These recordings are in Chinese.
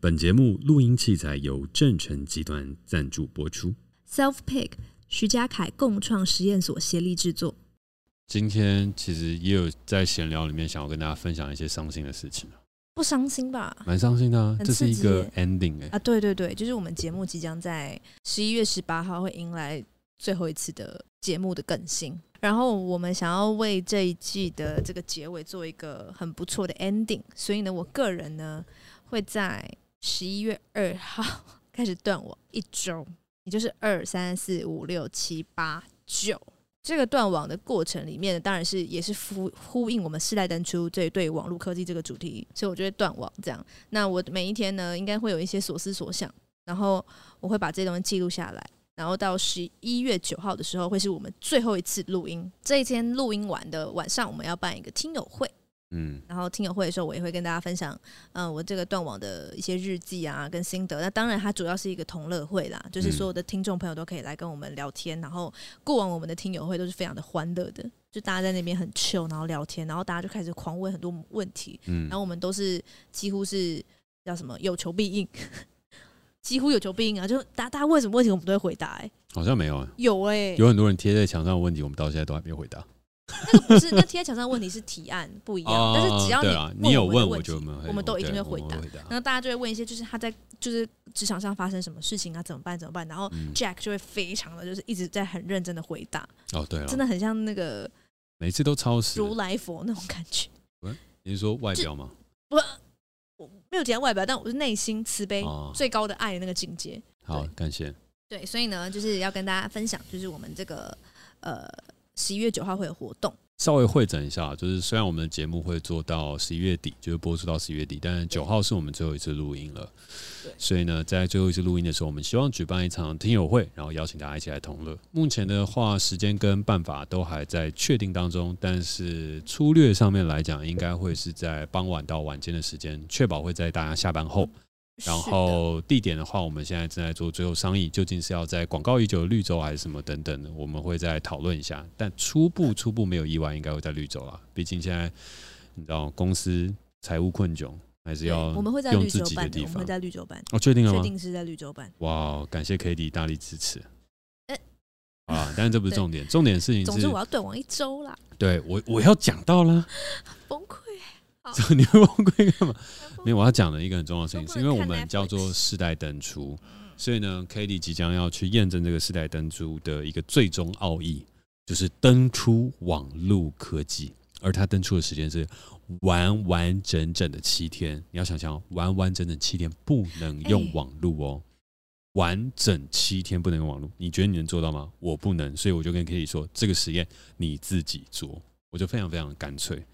本节目录音器材由正成集团赞助播出，Self Pick 徐家凯共创实验所协力制作。今天其实也有在闲聊里面想要跟大家分享一些伤心的事情。不伤心吧？蛮伤心的啊，这是一个 ending 哎、欸、啊，对对对，就是我们节目即将在十一月十八号会迎来最后一次的节目的更新，然后我们想要为这一季的这个结尾做一个很不错的 ending，所以呢，我个人呢会在。十一月二号开始断网一周，也就是二三四五六七八九这个断网的过程里面，当然是也是呼呼应我们世代登出这对网络科技这个主题，所以我就会断网这样。那我每一天呢，应该会有一些所思所想，然后我会把这些东西记录下来，然后到十一月九号的时候，会是我们最后一次录音。这一天录音完的晚上，我们要办一个听友会。嗯，然后听友会的时候，我也会跟大家分享，嗯、呃，我这个断网的一些日记啊，跟心得。那当然，它主要是一个同乐会啦，就是所有的听众朋友都可以来跟我们聊天。然后过往我们的听友会都是非常的欢乐的，就大家在那边很 chill，然后聊天，然后大家就开始狂问很多问题。嗯，然后我们都是几乎是叫什么有求必应，几乎有求必应啊！就大家大家问什么问题，我们都会回答、欸。哎，好像没有啊，有哎、欸，有很多人贴在墙上的问题，我们到现在都还没有回答。那个不是，那贴在墙上的问题是提案不一样，哦、但是只要你问你有问，我就我们都一定会回答。然后大家就会问一些，就是他在就是职场上发生什么事情啊，怎么办？怎么办？然后 Jack 就会非常的就是一直在很认真的回答。哦，对，真的很像那个每次都超时如来佛那种感觉。你是说外表吗？不，我没有提到外表，但我是内心慈悲最高的爱的那个境界。好，感谢。对，所以呢，就是要跟大家分享，就是我们这个呃。十一月九号会有活动，稍微会整一下，就是虽然我们的节目会做到十一月底，就是播出到十一月底，但是九号是我们最后一次录音了。对，所以呢，在最后一次录音的时候，我们希望举办一场听友会，然后邀请大家一起来同乐。目前的话，时间跟办法都还在确定当中，但是粗略上面来讲，应该会是在傍晚到晚间的时间，确保会在大家下班后。然后地点的话，我们现在正在做最后商议，究竟是要在广告已久的绿洲还是什么等等的，我们会再讨论一下。但初步初步没有意外，应该会在绿洲啦。毕竟现在你知道公司财务困窘，还是要我们会在用自己的地方。我们会在绿洲办哦，确定了吗？确定是在绿洲办。哇，感谢 Cady 大力支持。欸、啊，但是这不是重点，重点的事情是，总之我要断网一周啦。对我我要讲到了，崩溃。你会崩溃干嘛？没有，我要讲的一个很重要的事情，是因为我们叫做世代登出，所以呢，Cady 即将要去验证这个世代登出的一个最终奥义，就是登出网络科技，而它登出的时间是完完整整的七天。你要想想，完完整整七天不能用网络哦，完整七天不能用网络，你觉得你能做到吗？我不能，所以我就跟 Cady 说，这个实验你自己做，我就非常非常干脆。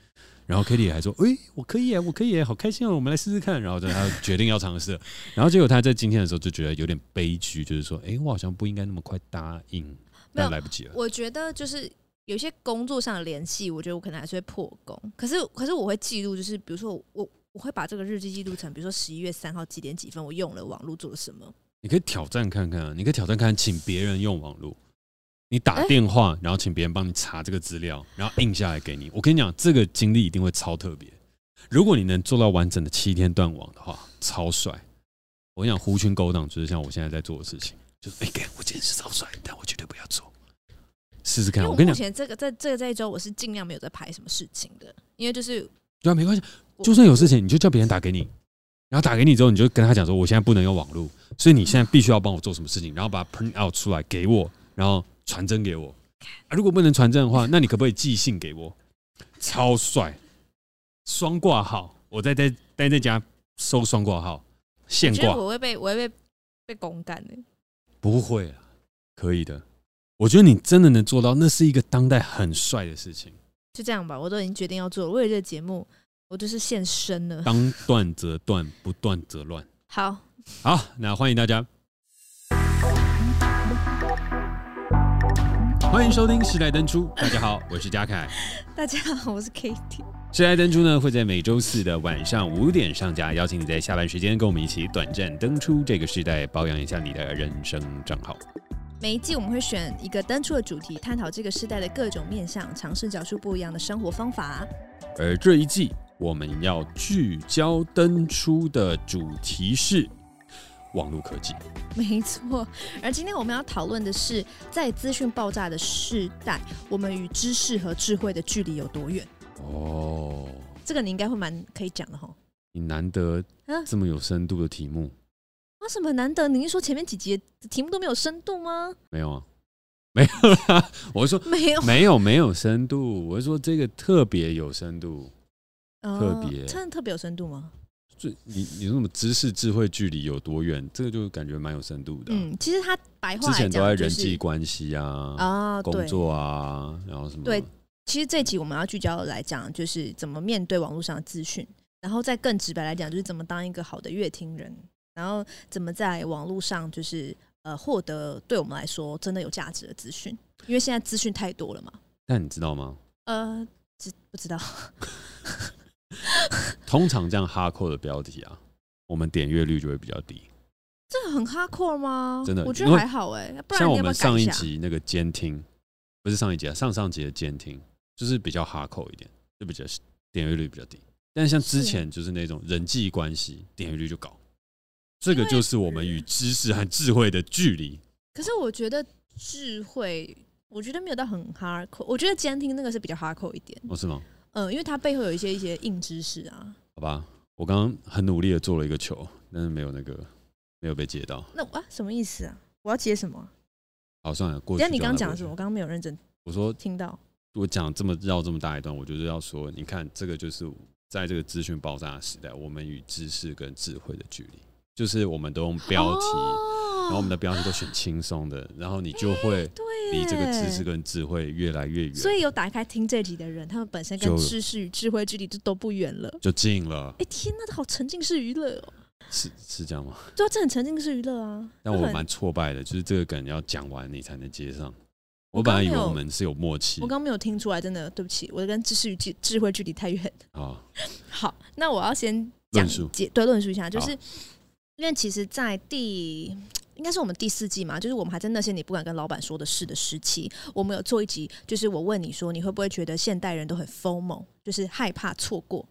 然后 Kitty 还说：“诶、欸，我可以，我可以，好开心哦，我们来试试看。”然后他决定要尝试。然后结果他在今天的时候就觉得有点悲剧，就是说：“哎、欸，我好像不应该那么快答应，但来不及了。”我觉得就是有些工作上的联系，我觉得我可能还是会破功。可是，可是我会记录，就是比如说我我会把这个日记记录成，比如说十一月三号几点几分，我用了网络做了什么。你可以挑战看看啊，你可以挑战看看，请别人用网络。你打电话，然后请别人帮你查这个资料，然后印下来给你。我跟你讲，这个经历一定会超特别。如果你能做到完整的七天断网的话，超帅。我跟你讲，狐群狗党就是像我现在在做的事情，就是哎，给我今天是超帅，但我绝对不要做。试试看，我跟你讲，目前这个在这个这一周，我是尽量没有在排什么事情的，因为就是对啊，没关系，就算有事情，你就叫别人打给你，然后打给你之后，你就跟他讲说，我现在不能用网络，所以你现在必须要帮我做什么事情，然后把它 print out 出来给我，然后。传真给我啊！如果不能传真的话，那你可不可以寄信给我？超帅，双挂号，我在在待在家收双挂号，现挂。我会被我会被被公干的。不会啊，可以的。我觉得你真的能做到，那是一个当代很帅的事情。就这样吧，我都已经决定要做了。为了这个节目，我就是现身了。当断则断，不断则乱。好，好，那欢迎大家。欢迎收听《时代登出》，大家好，我是嘉凯。大家好，我是 Cady。《时代登出》呢会在每周四的晚上五点上架，邀请你在下班时间跟我们一起短暂登出这个时代，保养一下你的人生账号。每一季我们会选一个登出的主题，探讨这个时代的各种面向，尝试找出不一样的生活方法。而这一季。我们要聚焦登出的主题是网络科技。没错，而今天我们要讨论的是，在资讯爆炸的时代，我们与知识和智慧的距离有多远？哦，这个你应该会蛮可以讲的哈。你难得这么有深度的题目。为什么难得？你是说前面几集的题目都没有深度吗？没有啊，没有啦。我是说没有，没有，没有深度。我是说这个特别有深度，呃、特别，真的特别有深度吗？就你你说什么知识智慧距离有多远？这个就感觉蛮有深度的、啊。嗯，其实他白话、就是、之前都在人际关系啊啊，工作啊，然后什么？对，其实这集我们要聚焦来讲，就是怎么面对网络上的资讯，然后再更直白来讲，就是怎么当一个好的乐听人。然后怎么在网络上就是呃获得对我们来说真的有价值的资讯？因为现在资讯太多了嘛。但你知道吗？呃，知不知道？通常这样哈扣的标题啊，我们点阅率就会比较低。这个很哈扣吗？真的，我觉得还好哎、欸。像我们上一集那个监听，不是上一集啊，上上集的监听就是比较哈扣一点，就比较点阅率比较低。但像之前就是那种人际关系，点阅率就高。这个就是我们与知识和智慧的距离。可是我觉得智慧，我觉得没有到很 hardcore。我觉得监听那个是比较 hardcore 一点。哦，是吗？嗯，因为它背后有一些一些硬知识啊。好吧，我刚刚很努力的做了一个球，但是没有那个没有被接到。那啊，什么意思啊？我要接什么？好，算了，过去。但你刚刚讲的什么？我刚刚没有认真。我说听到。我讲这么绕这么大一段，我就是要说，你看这个就是在这个资讯爆炸的时代，我们与知识跟智慧的距离。就是我们都用标题，哦、然后我们的标题都选轻松的，然后你就会离这个知识跟智慧越来越远。所以有打开听这集的人，他们本身跟知识与智慧距离就都不远了，就近了。哎、欸，天呐，这好沉浸式娱乐哦！是是这样吗？对啊，这很沉浸式娱乐啊。但我蛮挫败的，就是这个梗要讲完你才能接上。我本来以为我们是有默契，我刚没有听出来，真的对不起，我跟知识与智智慧距离太远。啊，好，那我要先讲解对论述一下，就是。因为其实，在第应该是我们第四季嘛，就是我们还在那些你不敢跟老板说的事的时期，我们有做一集，就是我问你说，你会不会觉得现代人都很 FOMO，就是害怕错过？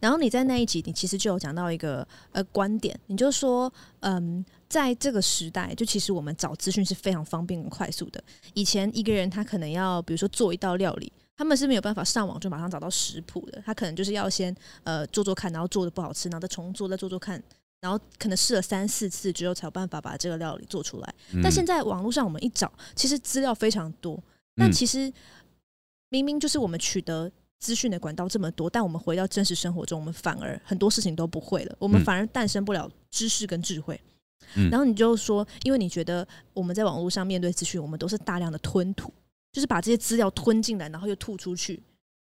然后你在那一集，你其实就有讲到一个呃观点，你就说，嗯，在这个时代，就其实我们找资讯是非常方便快速的。以前一个人他可能要，比如说做一道料理，他们是没有办法上网就马上找到食谱的，他可能就是要先呃做做看，然后做的不好吃，然后再重做，再做做看。然后可能试了三四次之后，才有办法把这个料理做出来。嗯、但现在网络上我们一找，其实资料非常多。那其实明明就是我们取得资讯的管道这么多，但我们回到真实生活中，我们反而很多事情都不会了。我们反而诞生不了知识跟智慧。嗯、然后你就说，因为你觉得我们在网络上面对资讯，我们都是大量的吞吐，就是把这些资料吞进来，然后又吐出去。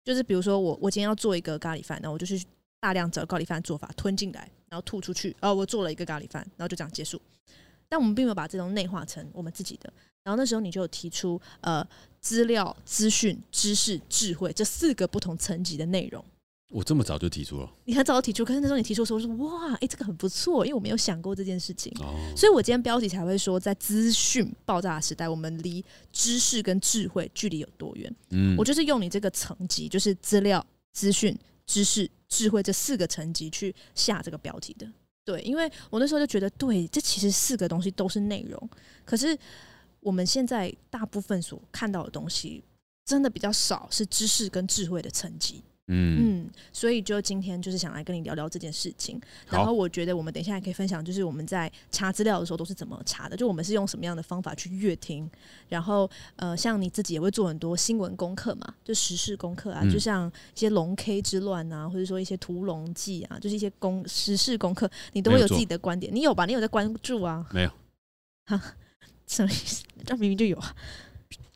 就是比如说我我今天要做一个咖喱饭，那我就去大量找咖喱饭做法吞进来。然后吐出去，哦，我做了一个咖喱饭，然后就这样结束。但我们并没有把这种内化成我们自己的。然后那时候你就有提出，呃，资料、资讯、知识、智慧这四个不同层级的内容。我这么早就提出了？你很早就提出，可是那时候你提出的时候，说哇，哎，这个很不错，因为我没有想过这件事情。哦。所以我今天标题才会说，在资讯爆炸的时代，我们离知识跟智慧距离有多远？嗯，我就是用你这个层级，就是资料、资讯。知识、智慧这四个层级去下这个标题的，对，因为我那时候就觉得，对，这其实四个东西都是内容，可是我们现在大部分所看到的东西，真的比较少，是知识跟智慧的层级。嗯，所以就今天就是想来跟你聊聊这件事情。然后我觉得我们等一下也可以分享，就是我们在查资料的时候都是怎么查的，就我们是用什么样的方法去阅听。然后呃，像你自己也会做很多新闻功课嘛，就时事功课啊，嗯、就像一些龙 K 之乱啊，或者说一些屠龙记啊，就是一些功时事功课，你都会有自己的观点。你有吧？你有在关注啊？没有。哈，什么意思？这明明就有啊。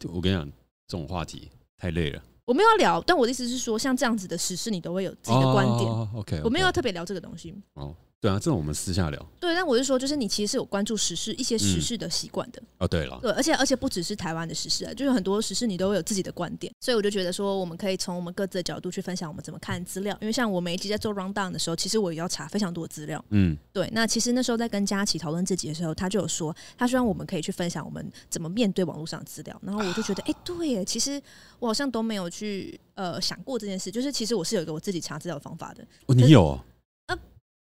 我跟你讲，这种话题太累了。我没有要聊，但我的意思是说，像这样子的实事，你都会有自己的观点。Oh, OK，, okay. 我没有要特别聊这个东西。哦，对啊，这种我们私下聊。对，但我是说，就是你其实是有关注时事一些时事的习惯的。嗯、哦，对了，对，而且而且不只是台湾的时事啊，就是很多时事你都会有自己的观点，所以我就觉得说，我们可以从我们各自的角度去分享我们怎么看资料。因为像我每一集在做 round down 的时候，其实我也要查非常多的资料。嗯，对。那其实那时候在跟佳琪讨论这集的时候，他就有说，他希望我们可以去分享我们怎么面对网络上的资料。然后我就觉得，哎、啊，对耶，其实我好像都没有去呃想过这件事，就是其实我是有一个我自己查资料的方法的。哦，你有、哦？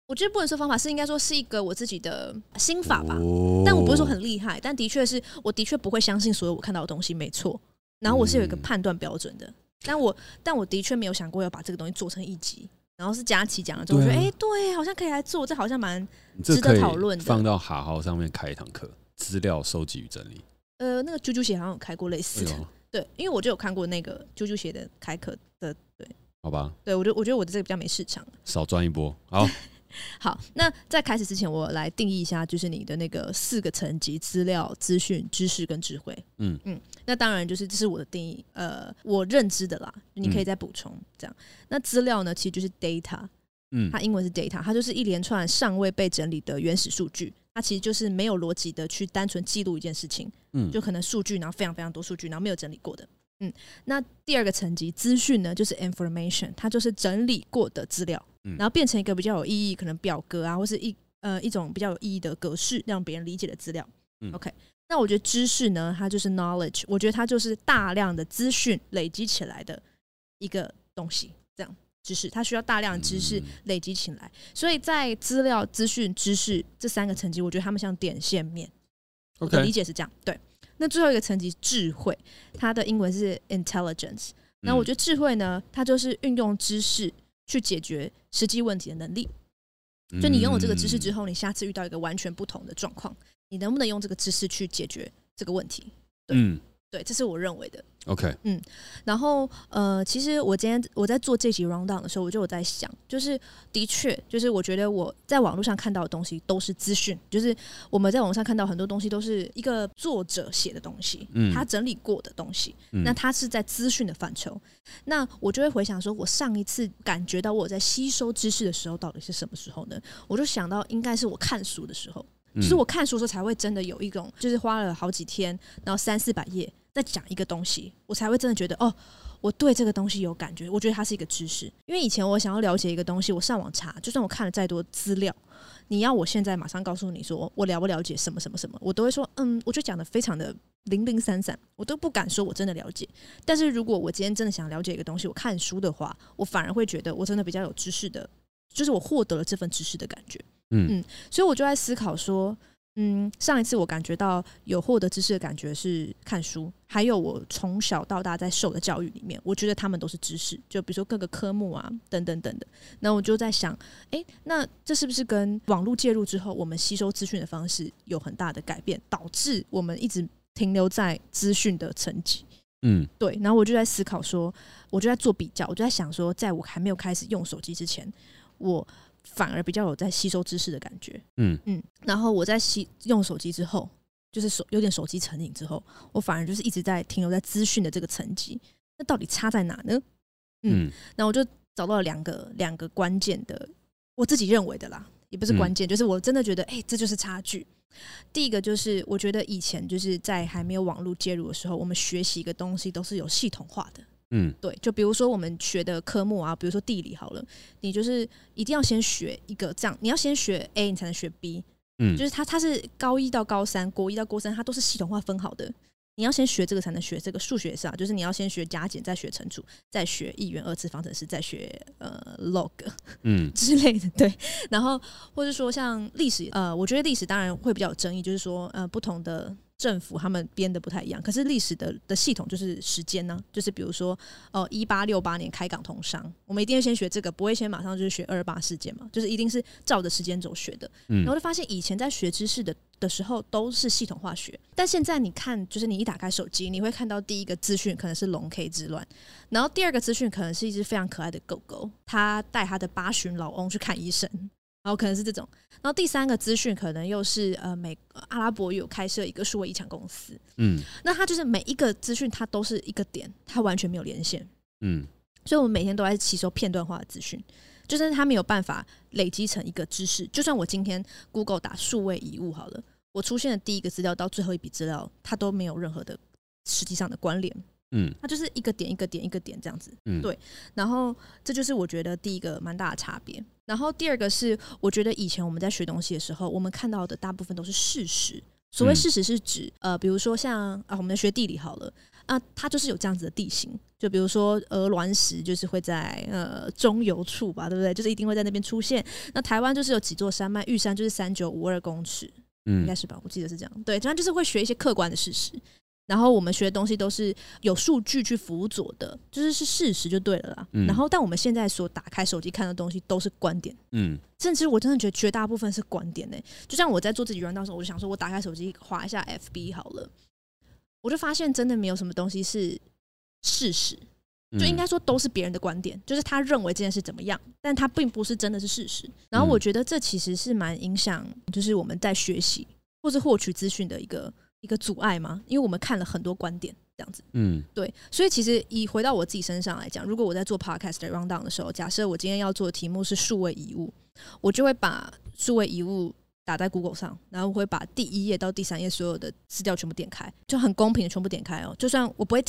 我觉得不能说方法，是应该说是一个我自己的心法吧。哦、但我不是说很厉害，但的确是我的确不会相信所有我看到的东西没错。然后我是有一个判断标准的，嗯、但我但我的确没有想过要把这个东西做成一集。然后是佳琪讲了之后，我觉得哎、欸，对，好像可以来做，这好像蛮值得讨论的。放到好好上面开一堂课，资料收集与整理。呃，那个啾啾鞋好像有开过类似的，哎、对，因为我就有看过那个啾啾鞋的开课的，对，好吧，对我觉得我觉得我的这个比较没市场，少赚一波，好。好，那在开始之前，我来定义一下，就是你的那个四个层级：资料、资讯、知识跟智慧。嗯嗯，那当然就是这是我的定义，呃，我认知的啦，你可以再补充。这样，那资料呢，其实就是 data，嗯，它英文是 data，它就是一连串尚未被整理的原始数据，它其实就是没有逻辑的去单纯记录一件事情，嗯，就可能数据，然后非常非常多数据，然后没有整理过的。嗯，那第二个层级资讯呢，就是 information，它就是整理过的资料，然后变成一个比较有意义，可能表格啊，或是一呃一种比较有意义的格式，让别人理解的资料。嗯，OK，那我觉得知识呢，它就是 knowledge，我觉得它就是大量的资讯累积起来的一个东西。这样，知识它需要大量的知识累积起来，所以在资料、资讯、知识这三个层级，我觉得他们像点线面。OK，我的理解是这样，对。那最后一个层级智慧，它的英文是 intelligence。那我觉得智慧呢，它就是运用知识去解决实际问题的能力。就你拥有这个知识之后，你下次遇到一个完全不同的状况，你能不能用这个知识去解决这个问题？对。嗯对，这是我认为的。OK，嗯，然后呃，其实我今天我在做这集 rundown 的时候，我就有在想，就是的确，就是我觉得我在网络上看到的东西都是资讯，就是我们在网上看到很多东西都是一个作者写的东西，嗯，他整理过的东西，嗯，那他是在资讯的范畴，那我就会回想说，我上一次感觉到我在吸收知识的时候到底是什么时候呢？我就想到应该是我看书的时候。就是我看书的时候才会真的有一种，就是花了好几天，然后三四百页在讲一个东西，我才会真的觉得哦，我对这个东西有感觉。我觉得它是一个知识，因为以前我想要了解一个东西，我上网查，就算我看了再多资料，你要我现在马上告诉你说我了不了解什么什么什么，我都会说嗯，我就讲的非常的零零散散，我都不敢说我真的了解。但是如果我今天真的想了解一个东西，我看书的话，我反而会觉得我真的比较有知识的，就是我获得了这份知识的感觉。嗯，所以我就在思考说，嗯，上一次我感觉到有获得知识的感觉是看书，还有我从小到大在受的教育里面，我觉得他们都是知识，就比如说各个科目啊，等等等的。那我就在想，哎、欸，那这是不是跟网络介入之后，我们吸收资讯的方式有很大的改变，导致我们一直停留在资讯的层级？嗯，对。然后我就在思考说，我就在做比较，我就在想说，在我还没有开始用手机之前，我。反而比较有在吸收知识的感觉，嗯嗯，然后我在吸用手机之后，就是手有点手机成瘾之后，我反而就是一直在停留在资讯的这个层级。那到底差在哪呢？嗯，那我就找到了两个两个关键的，我自己认为的啦，也不是关键，就是我真的觉得，哎，这就是差距。第一个就是我觉得以前就是在还没有网络介入的时候，我们学习一个东西都是有系统化的。嗯，对，就比如说我们学的科目啊，比如说地理好了，你就是一定要先学一个这样，你要先学 A，你才能学 B。嗯，就是它它是高一到高三，国一到国三，它都是系统化分好的。你要先学这个才能学这个数学是啊，就是你要先学加减，再学乘除，再学一元二次方程式，再学呃 log 嗯 之类的。对，然后或者说像历史，呃，我觉得历史当然会比较有争议，就是说呃不同的。政府他们编的不太一样，可是历史的的系统就是时间呢、啊，就是比如说，哦，一八六八年开港通商，我们一定要先学这个，不会先马上就是学二二八事件嘛，就是一定是照着时间轴学的。嗯，然后就发现以前在学知识的的时候都是系统化学，但现在你看，就是你一打开手机，你会看到第一个资讯可能是龙 K 之乱，然后第二个资讯可能是一只非常可爱的狗狗，它带它的八旬老翁去看医生。然后可能是这种，然后第三个资讯可能又是呃美阿拉伯有开设一个数位遗产公司，嗯，那它就是每一个资讯它都是一个点，它完全没有连线，嗯，所以我们每天都在吸收片段化的资讯，就是它没有办法累积成一个知识。就算我今天 Google 打数位遗物好了，我出现的第一个资料到最后一笔资料，它都没有任何的实际上的关联。嗯，它就是一个点一个点一个点这样子。嗯，对。然后这就是我觉得第一个蛮大的差别。然后第二个是，我觉得以前我们在学东西的时候，我们看到的大部分都是事实。所谓事实是指，呃，比如说像啊，我们学地理好了啊，它就是有这样子的地形。就比如说鹅卵石，就是会在呃中游处吧，对不对？就是一定会在那边出现。那台湾就是有几座山脉，玉山就是三九五二公尺，嗯，应该是吧？我记得是这样。对，这样就是会学一些客观的事实。然后我们学的东西都是有数据去辅佐的，就是是事实就对了啦。嗯、然后，但我们现在所打开手机看的东西都是观点，嗯，甚至我真的觉得绝大部分是观点呢、欸。就像我在做自己原档的时候，我就想说，我打开手机划一下 FB 好了，我就发现真的没有什么东西是事实，就应该说都是别人的观点，就是他认为这件事怎么样，但他并不是真的是事实。然后我觉得这其实是蛮影响，就是我们在学习或是获取资讯的一个。一个阻碍吗？因为我们看了很多观点，这样子，嗯，对，所以其实以回到我自己身上来讲，如果我在做 podcast 的 rundown 的时候，假设我今天要做的题目是数位遗物，我就会把数位遗物打在 Google 上，然后我会把第一页到第三页所有的资料全部点开，就很公平的全部点开哦，就算我不会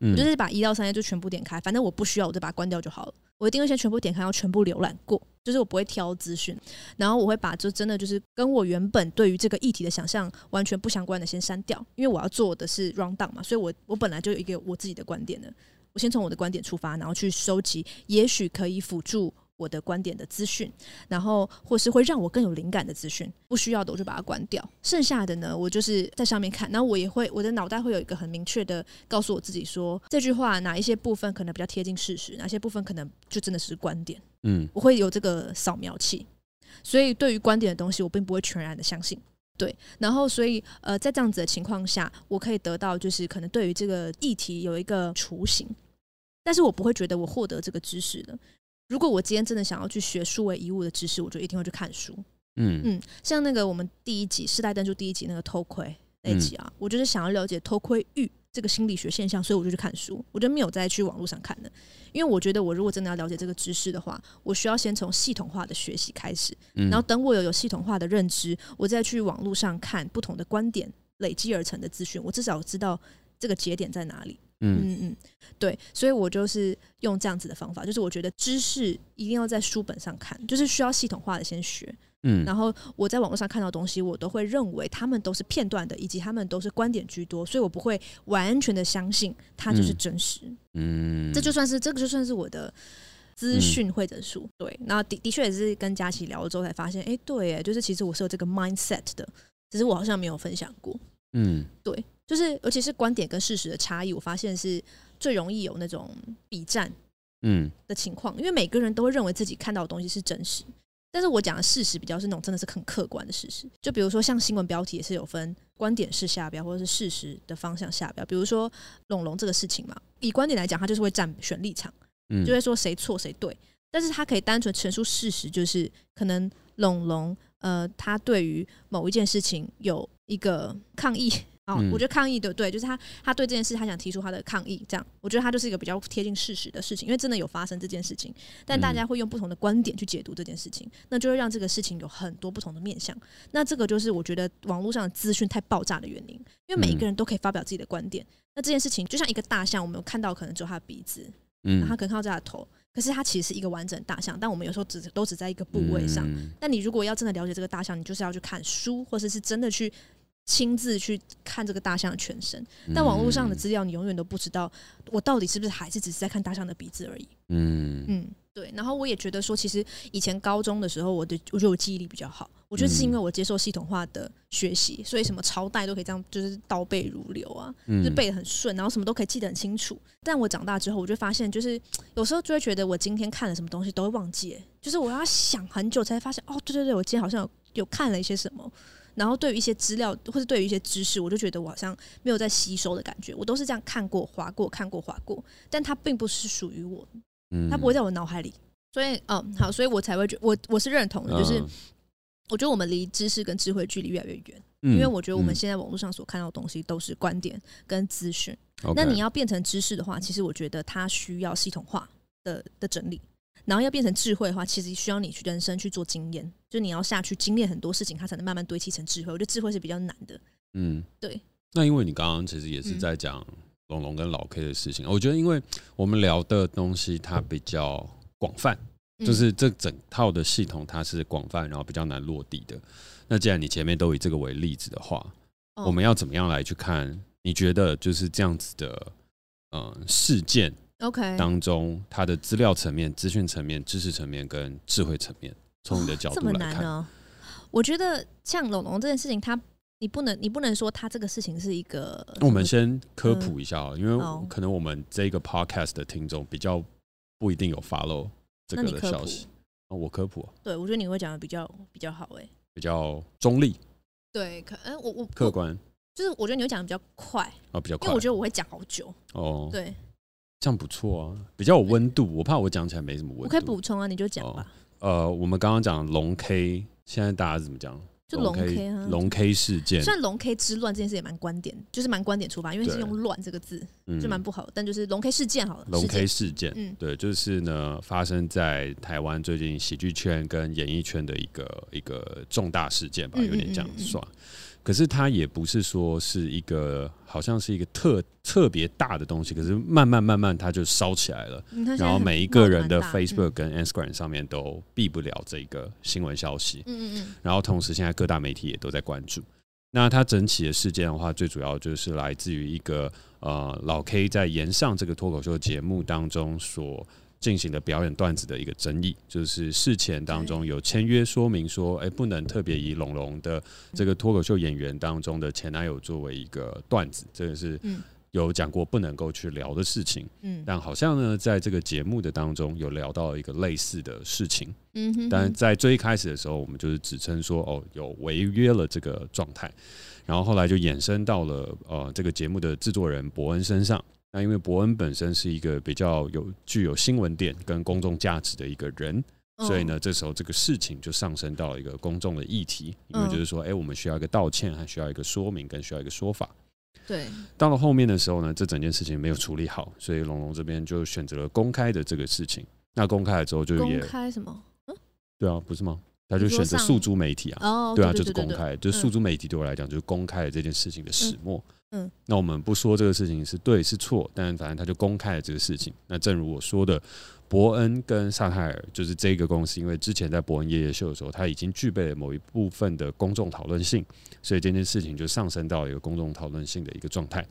就是把一到三页就全部点开，反正我不需要，我就把它关掉就好了。我一定会先全部点开，要全部浏览过，就是我不会挑资讯，然后我会把就真的就是跟我原本对于这个议题的想象完全不相关的先删掉，因为我要做的是 rundown 嘛，所以我我本来就有一个我自己的观点的，我先从我的观点出发，然后去收集，也许可以辅助。我的观点的资讯，然后或是会让我更有灵感的资讯，不需要的我就把它关掉。剩下的呢，我就是在上面看，然后我也会我的脑袋会有一个很明确的告诉我自己说，这句话哪一些部分可能比较贴近事实，哪些部分可能就真的是观点。嗯，我会有这个扫描器，所以对于观点的东西，我并不会全然的相信。对，然后所以呃，在这样子的情况下，我可以得到就是可能对于这个议题有一个雏形，但是我不会觉得我获得这个知识的。如果我今天真的想要去学数位遗物的知识，我就一定会去看书。嗯嗯，像那个我们第一集世代登出第一集那个偷窥那集啊，嗯、我就是想要了解偷窥欲这个心理学现象，所以我就去看书，我就没有再去网络上看的。因为我觉得我如果真的要了解这个知识的话，我需要先从系统化的学习开始，然后等我有有系统化的认知，我再去网络上看不同的观点累积而成的资讯，我至少知道这个节点在哪里。嗯。嗯嗯，对，所以我就是用这样子的方法，就是我觉得知识一定要在书本上看，就是需要系统化的先学，嗯，然后我在网络上看到东西，我都会认为他们都是片段的，以及他们都是观点居多，所以我不会完全的相信它就是真实，嗯，这就算是这个就算是我的资讯会诊书，对，然后的的确也是跟佳琪聊了之后才发现，哎，对，哎，就是其实我是有这个 mindset 的，只是我好像没有分享过，嗯，对。就是，尤其是观点跟事实的差异，我发现是最容易有那种比战，嗯的情况。因为每个人都会认为自己看到的东西是真实，但是我讲的事实比较是那种真的是很客观的事实。就比如说像新闻标题也是有分观点式下标或者是事实的方向下标。比如说龙龙这个事情嘛，以观点来讲，他就是会站选立场，嗯就会说谁错谁对。但是他可以单纯陈述事实，就是可能龙龙呃，他对于某一件事情有一个抗议。哦，我觉得抗议的对，就是他，他对这件事他想提出他的抗议，这样，我觉得他就是一个比较贴近事实的事情，因为真的有发生这件事情，但大家会用不同的观点去解读这件事情，那就会让这个事情有很多不同的面向。那这个就是我觉得网络上的资讯太爆炸的原因，因为每一个人都可以发表自己的观点。那这件事情就像一个大象，我们有看到可能只有他的鼻子，嗯，他可能靠着他的头，可是它其实是一个完整的大象，但我们有时候只都只在一个部位上。但你如果要真的了解这个大象，你就是要去看书，或者是真的去。亲自去看这个大象的全身，但网络上的资料你永远都不知道，我到底是不是还是只是在看大象的鼻子而已。嗯嗯，对。然后我也觉得说，其实以前高中的时候，我的我觉得我记忆力比较好，我觉得是因为我接受系统化的学习，所以什么朝代都可以这样，就是倒背如流啊，就是背得很顺，然后什么都可以记得很清楚。但我长大之后，我就发现，就是有时候就会觉得我今天看了什么东西都会忘记，就是我要想很久才发现，哦，对对对，我今天好像有有看了一些什么。然后对于一些资料或者对于一些知识，我就觉得我好像没有在吸收的感觉。我都是这样看过、划过、看过、划过，但它并不是属于我，它不会在我脑海里。所以，嗯，好，所以我才会觉得我我是认同的，就是我觉得我们离知识跟智慧距离越来越远，因为我觉得我们现在网络上所看到的东西都是观点跟资讯。那你要变成知识的话，其实我觉得它需要系统化的的整理。然后要变成智慧的话，其实需要你去人生去做经验，就你要下去经历很多事情，它才能慢慢堆砌成智慧。我觉得智慧是比较难的。嗯，对。那因为你刚刚其实也是在讲龙龙跟老 K 的事情，我觉得因为我们聊的东西它比较广泛，就是这整套的系统它是广泛，然后比较难落地的。那既然你前面都以这个为例子的话，我们要怎么样来去看？你觉得就是这样子的，嗯，事件，OK，当中它的资料层面、资讯层面、知识层面跟智慧层面，从你的角度来看，这么难呢？我觉得像龙龙这件事情，它你不能你不能说它这个事情是一个。我们先科普一下啊，因为可能我们这个 podcast 的听众比较不一定有 follow 这个的消息。我科普，啊对我觉得你会讲的比较比较好，哎，比较中立。对，可嗯，我我客观。就是我觉得你会讲的比较快哦，比较快，因为我觉得我会讲好久哦。对，这样不错啊，比较有温度。我怕我讲起来没什么温度。我可以补充啊，你就讲吧。呃，我们刚刚讲龙 K，现在大家怎么讲？就龙 K 啊，龙 K 事件。虽然龙 K 之乱这件事也蛮观点，就是蛮观点出发，因为是用“乱”这个字，就蛮不好。但就是龙 K 事件好了，龙 K 事件，嗯，对，就是呢，发生在台湾最近喜剧圈跟演艺圈的一个一个重大事件吧，有点这样算。可是它也不是说是一个，好像是一个特特别大的东西。可是慢慢慢慢它就烧起来了，然后每一个人的 Facebook 跟 Instagram 上面都避不了这个新闻消息。嗯嗯。然后同时现在各大媒体也都在关注。那它整起的事件的话，最主要就是来自于一个呃老 K 在延上这个脱口秀节目当中所。进行的表演段子的一个争议，就是事前当中有签约说明说，哎，不能特别以龙龙的这个脱口秀演员当中的前男友作为一个段子，这个是有讲过不能够去聊的事情。嗯，但好像呢，在这个节目的当中有聊到一个类似的事情。嗯哼，但在最一开始的时候，我们就是指称说，哦，有违约了这个状态，然后后来就衍生到了呃这个节目的制作人伯恩身上。那因为伯恩本身是一个比较有具有新闻点跟公众价值的一个人，所以呢，这时候这个事情就上升到了一个公众的议题，因为就是说，哎，我们需要一个道歉，还需要一个说明，跟需要一个说法。对。到了后面的时候呢，这整件事情没有处理好，所以龙龙这边就选择了公开的这个事情。那公开了之后，就也公开什么？嗯，对啊，不是吗？他就选择诉诸媒体啊。哦，对啊，就是公开，就是诉诸媒体。对我来讲，就是公开了这件事情的始末。嗯，那我们不说这个事情是对是错，但反正他就公开了这个事情。那正如我说的，伯恩跟萨泰尔就是这个公司，因为之前在伯恩夜夜秀的时候，他已经具备了某一部分的公众讨论性，所以这件事情就上升到一个公众讨论性的一个状态。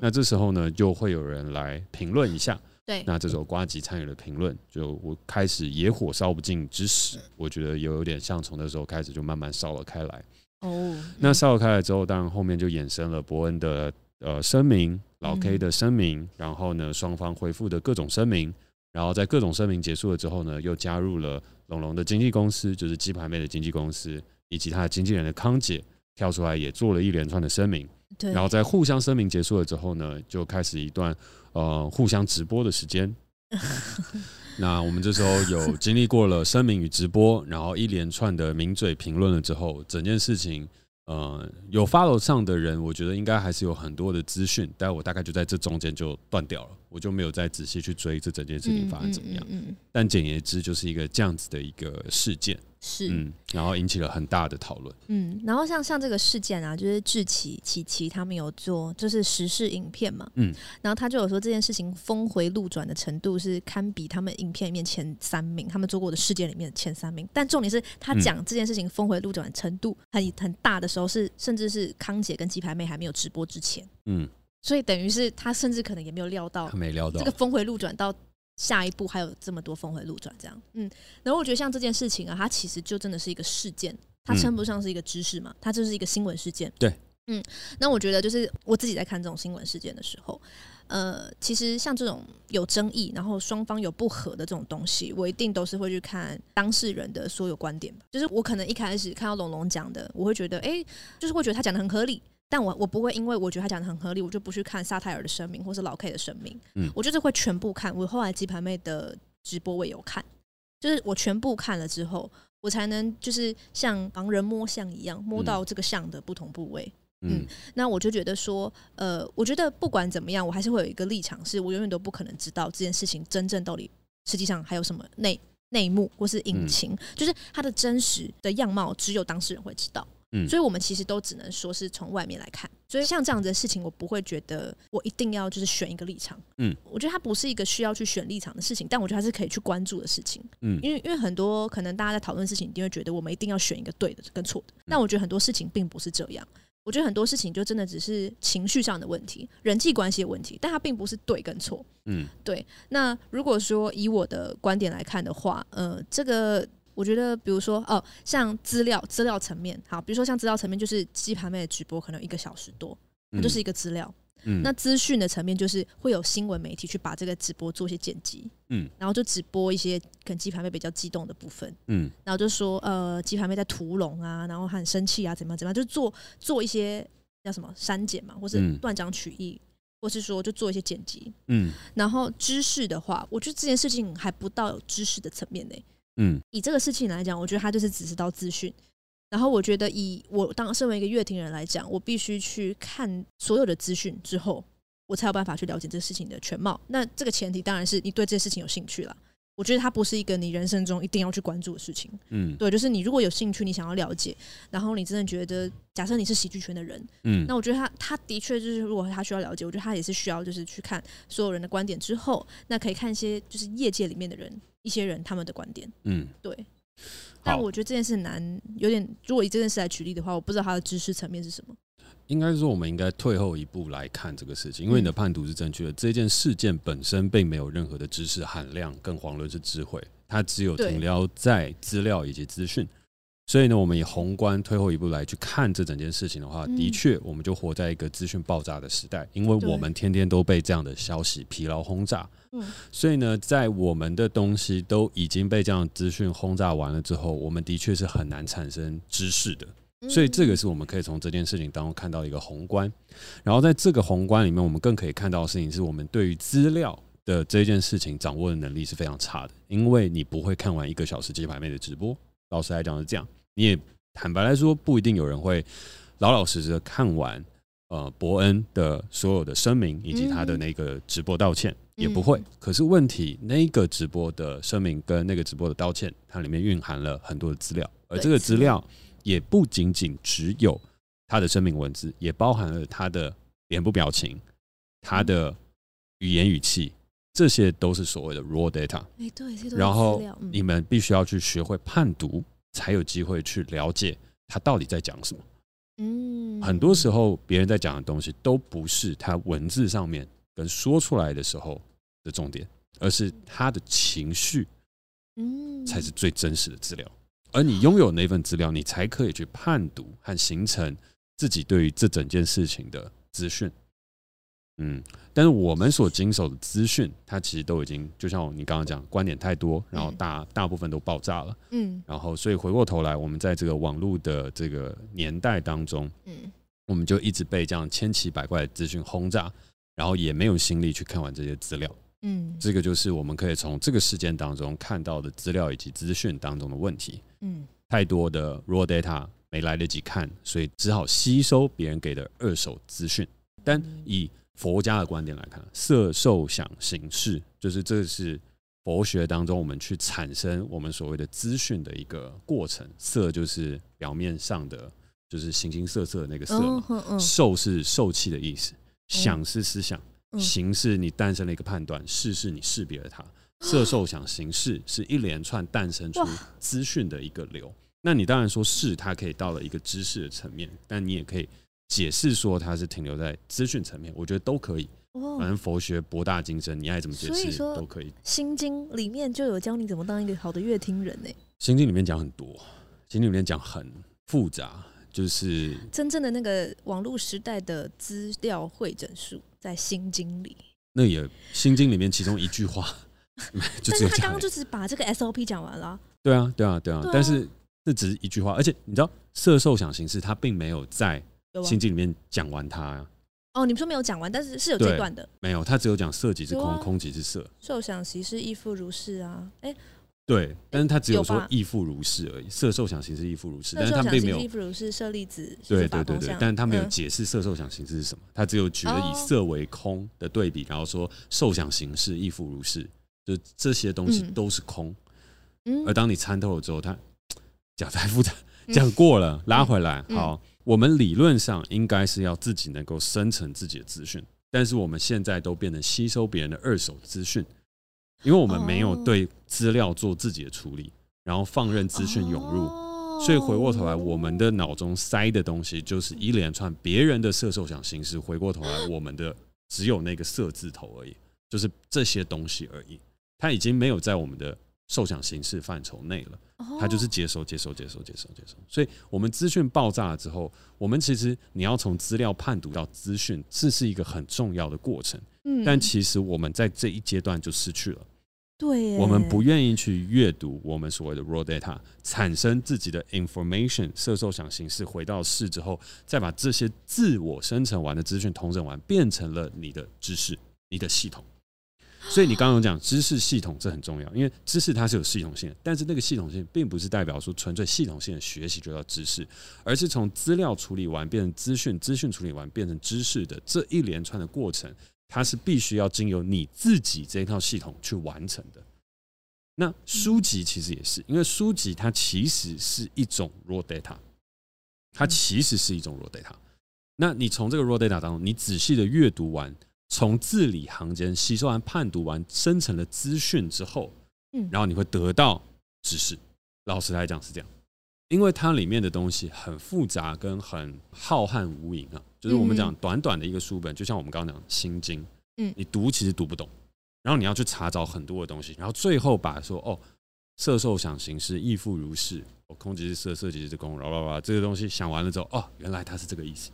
那这时候呢，就会有人来评论一下。对，那这时候呱吉参与了评论，就我开始野火烧不尽之时，我觉得有有点像从那时候开始就慢慢烧了开来。哦，嗯、那烧了开来之后，当然后面就衍生了伯恩的呃声明，老 K 的声明，然后呢双方回复的各种声明，然后在各种声明结束了之后呢，又加入了龙龙的经纪公司，就是鸡排妹的经纪公司，以及他的经纪人的康姐跳出来也做了一连串的声明。对，然后在互相声明结束了之后呢，就开始一段呃互相直播的时间。那我们这时候有经历过了声明与直播，然后一连串的名嘴评论了之后，整件事情，呃，有 follow 上的人，我觉得应该还是有很多的资讯，但我大概就在这中间就断掉了，我就没有再仔细去追这整件事情发生怎么样。嗯但简言之，就是一个这样子的一个事件。是，嗯，然后引起了很大的讨论。嗯，然后像像这个事件啊，就是志奇琪琪他们有做，就是时事影片嘛，嗯，然后他就有说这件事情峰回路转的程度是堪比他们影片里面前三名，他们做过的事件里面的前三名。但重点是他讲这件事情峰回路转程度很很大的时候，是甚至是康姐跟鸡排妹还没有直播之前，嗯，所以等于是他甚至可能也没有料到，没料到这个峰回路转到。下一步还有这么多峰回路转，这样，嗯，然后我觉得像这件事情啊，它其实就真的是一个事件，它称不上是一个知识嘛，它就是一个新闻事件。对，嗯，那我觉得就是我自己在看这种新闻事件的时候，呃，其实像这种有争议，然后双方有不合的这种东西，我一定都是会去看当事人的所有观点吧。就是我可能一开始看到龙龙讲的，我会觉得，哎，就是会觉得他讲的很合理。但我我不会因为我觉得他讲的很合理，我就不去看萨泰尔的声明或是老 K 的声明。嗯，我就是会全部看。我后来鸡排妹的直播我也有看，就是我全部看了之后，我才能就是像盲人摸象一样摸到这个象的不同部位。嗯，嗯，那我就觉得说，呃，我觉得不管怎么样，我还是会有一个立场，是我永远都不可能知道这件事情真正到底实际上还有什么内内幕或是隐情，嗯、就是它的真实的样貌只有当事人会知道。嗯，所以我们其实都只能说是从外面来看。所以像这样子的事情，我不会觉得我一定要就是选一个立场。嗯，我觉得它不是一个需要去选立场的事情，但我觉得它是可以去关注的事情。嗯，因为因为很多可能大家在讨论事情，一定会觉得我们一定要选一个对的跟错的。但我觉得很多事情并不是这样。我觉得很多事情就真的只是情绪上的问题、人际关系的问题，但它并不是对跟错。嗯，对。那如果说以我的观点来看的话，呃，这个。我觉得，比如说哦，像资料资料层面，好，比如说像资料层面，就是鸡排妹的直播可能一个小时多，它就是一个资料。嗯，那资讯的层面就是会有新闻媒体去把这个直播做一些剪辑，嗯，然后就只播一些可能鸡排妹比较激动的部分，嗯，然后就说呃，鸡排妹在屠龙啊，然后很生气啊，怎么样怎么样，就做做一些叫什么删减嘛，或是断章取义，或是说就做一些剪辑，嗯，然后知识的话，我觉得这件事情还不到有知识的层面内。嗯，以这个事情来讲，我觉得他就是只是到资讯。然后我觉得，以我当身为一个乐听人来讲，我必须去看所有的资讯之后，我才有办法去了解这个事情的全貌。那这个前提当然是你对这件事情有兴趣了。我觉得它不是一个你人生中一定要去关注的事情。嗯，对，就是你如果有兴趣，你想要了解，然后你真的觉得，假设你是喜剧圈的人，嗯，那我觉得他他的确就是，如果他需要了解，我觉得他也是需要就是去看所有人的观点之后，那可以看一些就是业界里面的人一些人他们的观点。嗯，对。但我觉得这件事难，有点，如果以这件事来举例的话，我不知道他的知识层面是什么。应该说，我们应该退后一步来看这个事情，因为你的判读是正确的。这件事件本身并没有任何的知识含量，更遑论是智慧，它只有停留在资料以及资讯。所以呢，我们以宏观退后一步来去看这整件事情的话，的确，我们就活在一个资讯爆炸的时代，因为我们天天都被这样的消息疲劳轰炸。所以呢，在我们的东西都已经被这样资讯轰炸完了之后，我们的确是很难产生知识的。所以这个是我们可以从这件事情当中看到一个宏观，然后在这个宏观里面，我们更可以看到的事情是我们对于资料的这件事情掌握的能力是非常差的，因为你不会看完一个小时鸡排妹的直播。老实来讲是这样，你也坦白来说，不一定有人会老老实实的看完呃伯恩的所有的声明以及他的那个直播道歉，也不会。可是问题，那个直播的声明跟那个直播的道歉，它里面蕴含了很多的资料，而这个资料。也不仅仅只有他的声明文字，也包含了他的脸部表情、他的语言语气，这些都是所谓的 raw data。然后你们必须要去学会判读，才有机会去了解他到底在讲什么。嗯，很多时候别人在讲的东西都不是他文字上面跟说出来的时候的重点，而是他的情绪，嗯，才是最真实的资料。而你拥有那份资料，你才可以去判读和形成自己对于这整件事情的资讯。嗯，但是我们所经手的资讯，它其实都已经就像你刚刚讲，观点太多，然后大大部分都爆炸了。嗯，然后所以回过头来，我们在这个网络的这个年代当中，嗯，我们就一直被这样千奇百怪的资讯轰炸，然后也没有心力去看完这些资料。嗯，这个就是我们可以从这个事件当中看到的资料以及资讯当中的问题。嗯，太多的 raw data 没来得及看，所以只好吸收别人给的二手资讯。但以佛家的观点来看，色受想行识，就是这是佛学当中我们去产生我们所谓的资讯的一个过程。色就是表面上的，就是形形色色的那个色嘛。受是受气的意思，想是思想，行是你诞生了一个判断，识是你识别了它。色受想行识是一连串诞生出资讯的一个流，那你当然说是它可以到了一个知识的层面，但你也可以解释说它是停留在资讯层面，我觉得都可以。反正佛学博大精深，你爱怎么解释都可以。《心经》里面就有教你怎么当一个好的乐听人呢？《心经》里面讲很多，《心经》里面讲很复杂，就是真正的那个网络时代的资料汇整术在《心经》里。那也《心经》里面其中一句话。但是他刚刚就是把这个 SOP 讲完了。对啊，对啊，对啊。但是这只是一句话，而且你知道，色受想行识，他并没有在心经里面讲完它呀。哦，你们说没有讲完，但是是有这段的。没有，他只有讲色即是空，空即是色。受想行识亦复如是啊。哎，对，但是他只有说亦复如是而已。色受想行识亦复如是，但是他并没有亦复如是舍利子。对对对对，但是他没有解释色受想行识是什么，他只有举了以色为空的对比，然后说受想行识亦复如是。就这些东西都是空，嗯，而当你参透了之后，他讲太复杂，讲过了，嗯、拉回来。嗯、好，我们理论上应该是要自己能够生成自己的资讯，但是我们现在都变成吸收别人的二手资讯，因为我们没有对资料做自己的处理，然后放任资讯涌入，所以回过头来，我们的脑中塞的东西就是一连串别人的设受想形式，回过头来，我们的只有那个色字头而已，就是这些东西而已，它已经没有在我们的。受想形式范畴内了，它就是接收、接收、接收、接收、接收。所以，我们资讯爆炸了之后，我们其实你要从资料判读到资讯，这是一个很重要的过程。嗯，但其实我们在这一阶段就失去了。对，我们不愿意去阅读我们所谓的 raw data，产生自己的 information，色受想形式回到市之后，再把这些自我生成完的资讯统整完，变成了你的知识、你的系统。所以你刚刚讲知识系统，这很重要，因为知识它是有系统性的，但是那个系统性并不是代表说纯粹系统性的学习就叫知识，而是从资料处理完变成资讯，资讯处理完变成知识的这一连串的过程，它是必须要经由你自己这一套系统去完成的。那书籍其实也是，因为书籍它其实是一种 raw data，它其实是一种 raw data。那你从这个 raw data 当中，你仔细的阅读完。从字里行间吸收完、判读完、生成的资讯之后，嗯，然后你会得到知识。老实来讲是这样，因为它里面的东西很复杂跟很浩瀚无垠啊。就是我们讲短短的一个书本，就像我们刚刚讲《心经》，嗯，你读其实读不懂，然后你要去查找很多的东西，然后最后把说哦，色受想行识亦复如是，哦，空即是色，色即是空，然后把这个东西想完了之后，哦，原来它是这个意思，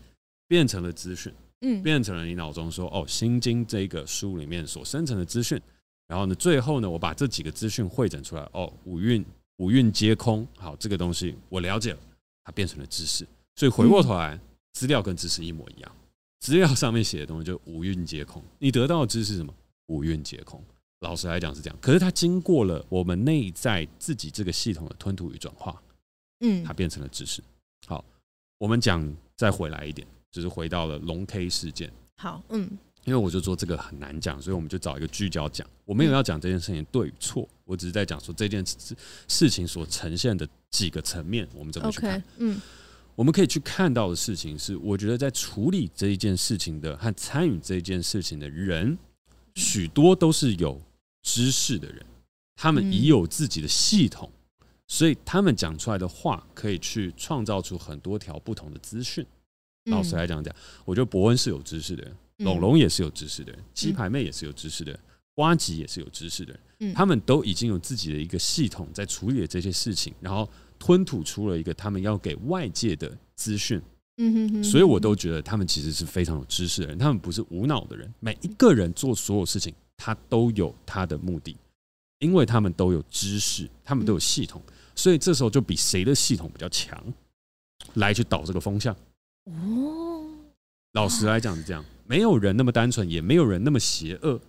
变成了资讯。嗯，变成了你脑中说哦，《心经》这个书里面所生成的资讯，然后呢，最后呢，我把这几个资讯汇整出来，哦，五蕴五蕴皆空，好，这个东西我了解了，它变成了知识。所以回过头来，资料跟知识一模一样，资料上面写的东西就五蕴皆空，你得到的知识是什么？五蕴皆空。老实来讲是这样，可是它经过了我们内在自己这个系统的吞吐与转化，嗯，它变成了知识。好，我们讲再回来一点。就是回到了龙 K 事件。好，嗯，因为我就说这个很难讲，所以我们就找一个聚焦讲。我没有要讲这件事情对与错，我只是在讲说这件事事情所呈现的几个层面，我们怎么去看？嗯，我们可以去看到的事情是，我觉得在处理这一件事情的和参与这一件事情的人，许多都是有知识的人，他们已有自己的系统，所以他们讲出来的话可以去创造出很多条不同的资讯。老实来讲讲，我觉得伯恩是有知识的人，龙龙也是有知识的人，鸡排妹也是有知识的人，呱吉也是有知识的人，他们都已经有自己的一个系统在处理这些事情，然后吞吐出了一个他们要给外界的资讯。嗯，所以我都觉得他们其实是非常有知识的人，他们不是无脑的人。每一个人做所有事情，他都有他的目的，因为他们都有知识，他们都有系统，所以这时候就比谁的系统比较强来去导这个风向。哦，老实来讲是这样，没有人那么单纯，也没有人那么邪恶，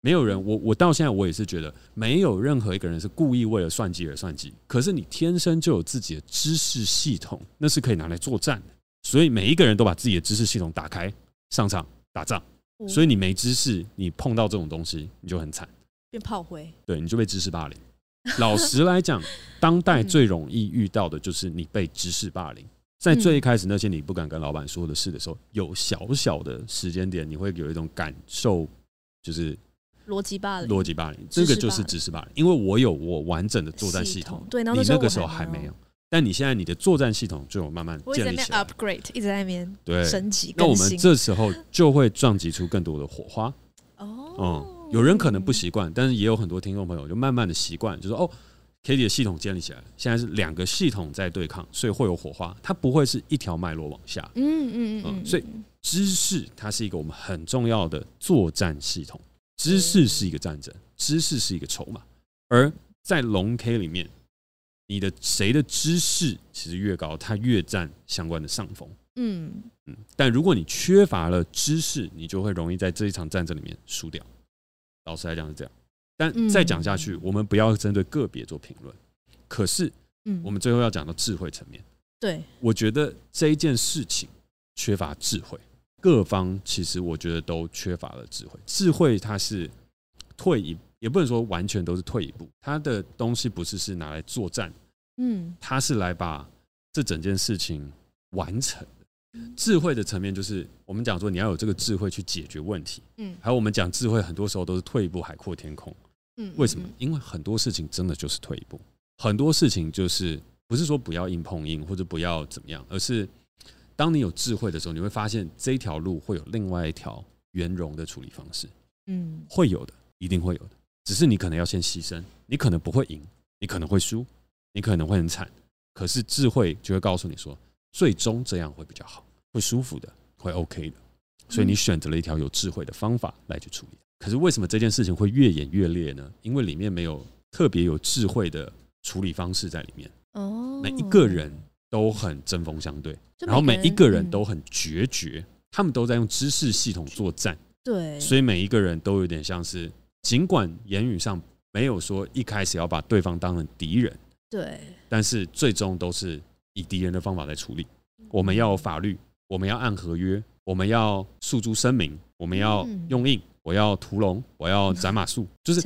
没有人，我我到现在我也是觉得，没有任何一个人是故意为了算计而算计。可是你天生就有自己的知识系统，那是可以拿来作战的。所以每一个人都把自己的知识系统打开，上场打仗。所以你没知识，你碰到这种东西，你就很惨，变炮灰。对，你就被知识霸凌。老实来讲，当代最容易遇到的就是你被知识霸凌。在最一开始那些你不敢跟老板说的事的时候，有小小的时间点，你会有一种感受，就是逻辑霸凌。逻辑霸凌，这个就是知识霸凌，因为我有我完整的作战系统，对，你那个时候还没有，但你现在你的作战系统就有慢慢建立起来，upgrade 一直在那边对升级。那我们这时候就会撞击出更多的火花。哦，嗯，有人可能不习惯，但是也有很多听众朋友就慢慢的习惯，就说哦。Cady 的系统建立起来了，现在是两个系统在对抗，所以会有火花。它不会是一条脉络往下。嗯嗯嗯。所以知识它是一个我们很重要的作战系统。知识是一个战争，知识是一个筹码。而在龙 K 里面，你的谁的知识其实越高，它越占相关的上风。嗯嗯。但如果你缺乏了知识，你就会容易在这一场战争里面输掉。老实来讲是这样。但再讲下去，我们不要针对个别做评论。可是，我们最后要讲到智慧层面。对，我觉得这一件事情缺乏智慧，各方其实我觉得都缺乏了智慧。智慧它是退一也不能说完全都是退一步，它的东西不是是拿来作战，嗯，它是来把这整件事情完成的。智慧的层面就是我们讲说你要有这个智慧去解决问题，嗯，还有我们讲智慧很多时候都是退一步海阔天空，嗯，为什么？因为很多事情真的就是退一步，很多事情就是不是说不要硬碰硬或者不要怎么样，而是当你有智慧的时候，你会发现这条路会有另外一条圆融的处理方式，嗯，会有的，一定会有的，只是你可能要先牺牲，你可能不会赢，你可能会输，你可能会很惨，可是智慧就会告诉你说。最终这样会比较好，会舒服的，会 OK 的，所以你选择了一条有智慧的方法来去处理。可是为什么这件事情会越演越烈呢？因为里面没有特别有智慧的处理方式在里面。哦，每一个人都很针锋相对，然后每一个人都很决绝，他们都在用知识系统作战。对，所以每一个人都有点像是，尽管言语上没有说一开始要把对方当成敌人，对，但是最终都是。以敌人的方法来处理，我们要有法律，我们要按合约，我们要诉诸声明，我们要用印，我要屠龙，我要 斩马术，就是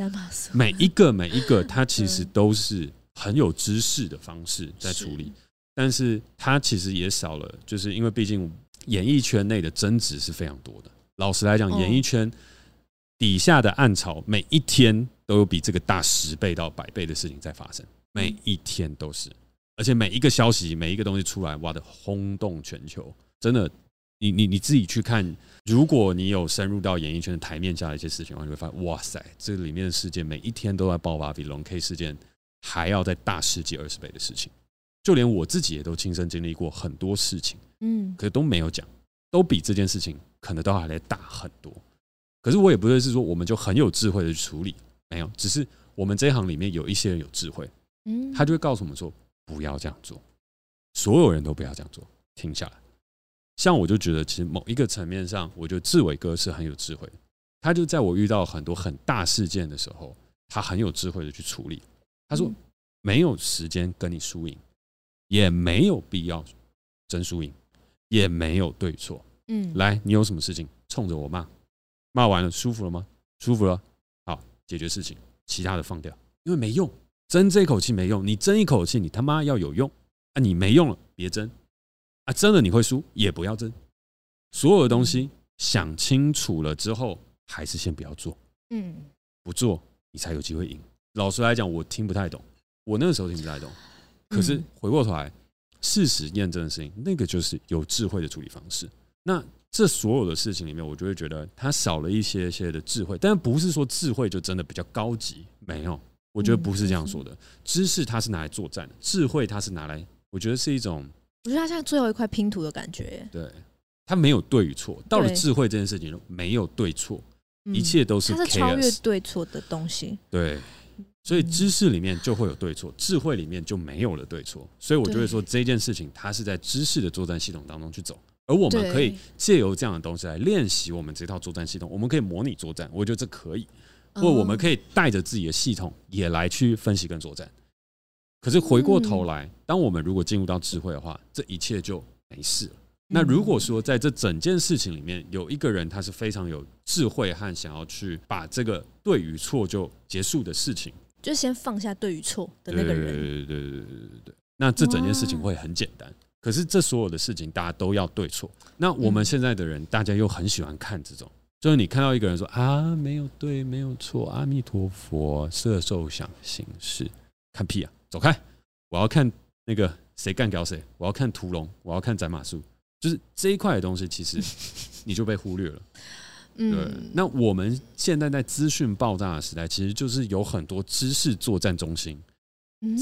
每一个每一个，它其实都是很有知识的方式在处理，但是它其实也少了，就是因为毕竟演艺圈内的争执是非常多的。老实来讲，演艺圈底下的暗潮，每一天都有比这个大十倍到百倍的事情在发生，每一天都是。而且每一个消息，每一个东西出来，哇的轰动全球，真的，你你你自己去看，如果你有深入到演艺圈的台面下的一些事情的话，你会发现，哇塞，这里面的事件每一天都在爆发，比龙 K 事件还要再大十几二十倍的事情。就连我自己也都亲身经历过很多事情，嗯，可是都没有讲，都比这件事情可能都还来大很多。可是我也不会是说我们就很有智慧的去处理，没有，只是我们这一行里面有一些人有智慧，嗯，他就会告诉我们说。不要这样做，所有人都不要这样做，停下来。像我就觉得，其实某一个层面上，我觉得志伟哥是很有智慧的。他就在我遇到很多很大事件的时候，他很有智慧的去处理。他说：“没有时间跟你输赢，也没有必要争输赢，也没有对错。嗯，来，你有什么事情冲着我骂，骂完了舒服了吗？舒服了，好，解决事情，其他的放掉，因为没用。”争这口气没用，你争一口气，你他妈要有用啊！你没用了，别争啊！真的你会输，也不要争。所有的东西想清楚了之后，还是先不要做。嗯，不做你才有机会赢。老实来讲，我听不太懂，我那个时候听不太懂。可是回过头来，事实验证的事情，那个就是有智慧的处理方式。那这所有的事情里面，我就会觉得它少了一些些的智慧，但不是说智慧就真的比较高级，没有。我觉得不是这样说的，知识它是拿来作战的，智慧它是拿来，我觉得是一种，我觉得它像最后一块拼图的感觉。对，它没有对与错，到了智慧这件事情，没有对错，一切都是 chaos，它是超越对错的东西。对，所以知识里面就会有对错，智慧里面就没有了对错。所以我就会说这件事情，它是在知识的作战系统当中去走，而我们可以借由这样的东西来练习我们这套作战系统，我们可以模拟作战，我觉得这可以。或我们可以带着自己的系统也来去分析跟作战。可是回过头来，当我们如果进入到智慧的话，这一切就没事了。那如果说在这整件事情里面有一个人他是非常有智慧和想要去把这个对与错就结束的事情，就先放下对与错的那个人，对对对对对对对。那这整件事情会很简单。可是这所有的事情大家都要对错。那我们现在的人，大家又很喜欢看这种。就是你看到一个人说啊，没有对，没有错，阿弥陀佛，色受想行识，看屁啊，走开！我要看那个谁干掉谁，我要看屠龙，我要看斩马术，就是这一块的东西，其实 你就被忽略了。对，那我们现在在资讯爆炸的时代，其实就是有很多知识作战中心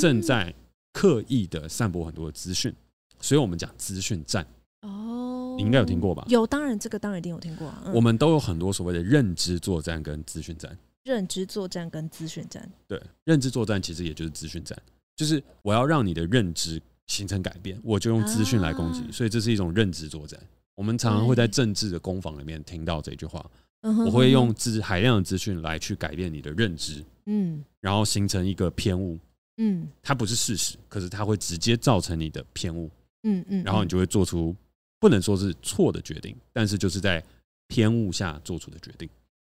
正在刻意的散播很多的资讯，所以我们讲资讯战。哦你应该有听过吧？有，当然这个当然一定有听过啊。我们都有很多所谓的认知作战跟资讯战。认知作战跟资讯战，对，认知作战其实也就是资讯战，就是我要让你的认知形成改变，我就用资讯来攻击，所以这是一种认知作战。我们常常会在政治的攻防里面听到这句话，我会用资海量的资讯来去改变你的认知，嗯，然后形成一个偏误，嗯，它不是事实，可是它会直接造成你的偏误，嗯嗯，然后你就会做出。不能说是错的决定，但是就是在偏误下做出的决定。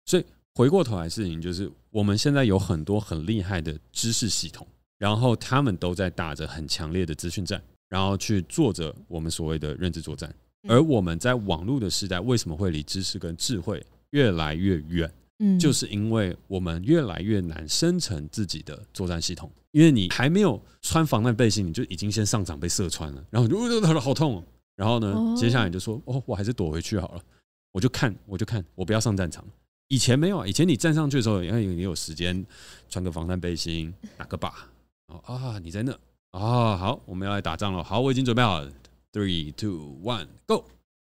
所以回过头来，事情就是我们现在有很多很厉害的知识系统，然后他们都在打着很强烈的资讯战，然后去做着我们所谓的认知作战。而我们在网络的时代，为什么会离知识跟智慧越来越远？嗯，就是因为我们越来越难生成自己的作战系统，因为你还没有穿防弹背心，你就已经先上场被射穿了，然后就呃好痛，然后呢，接下来你就说哦，我还是躲回去好了，我就看，我就看，我不要上战场。以前没有啊，以前你站上去的时候，因为你有时间穿个防弹背心，打个靶，啊，你在那啊，好，我们要来打仗了，好，我已经准备好了，three two one go，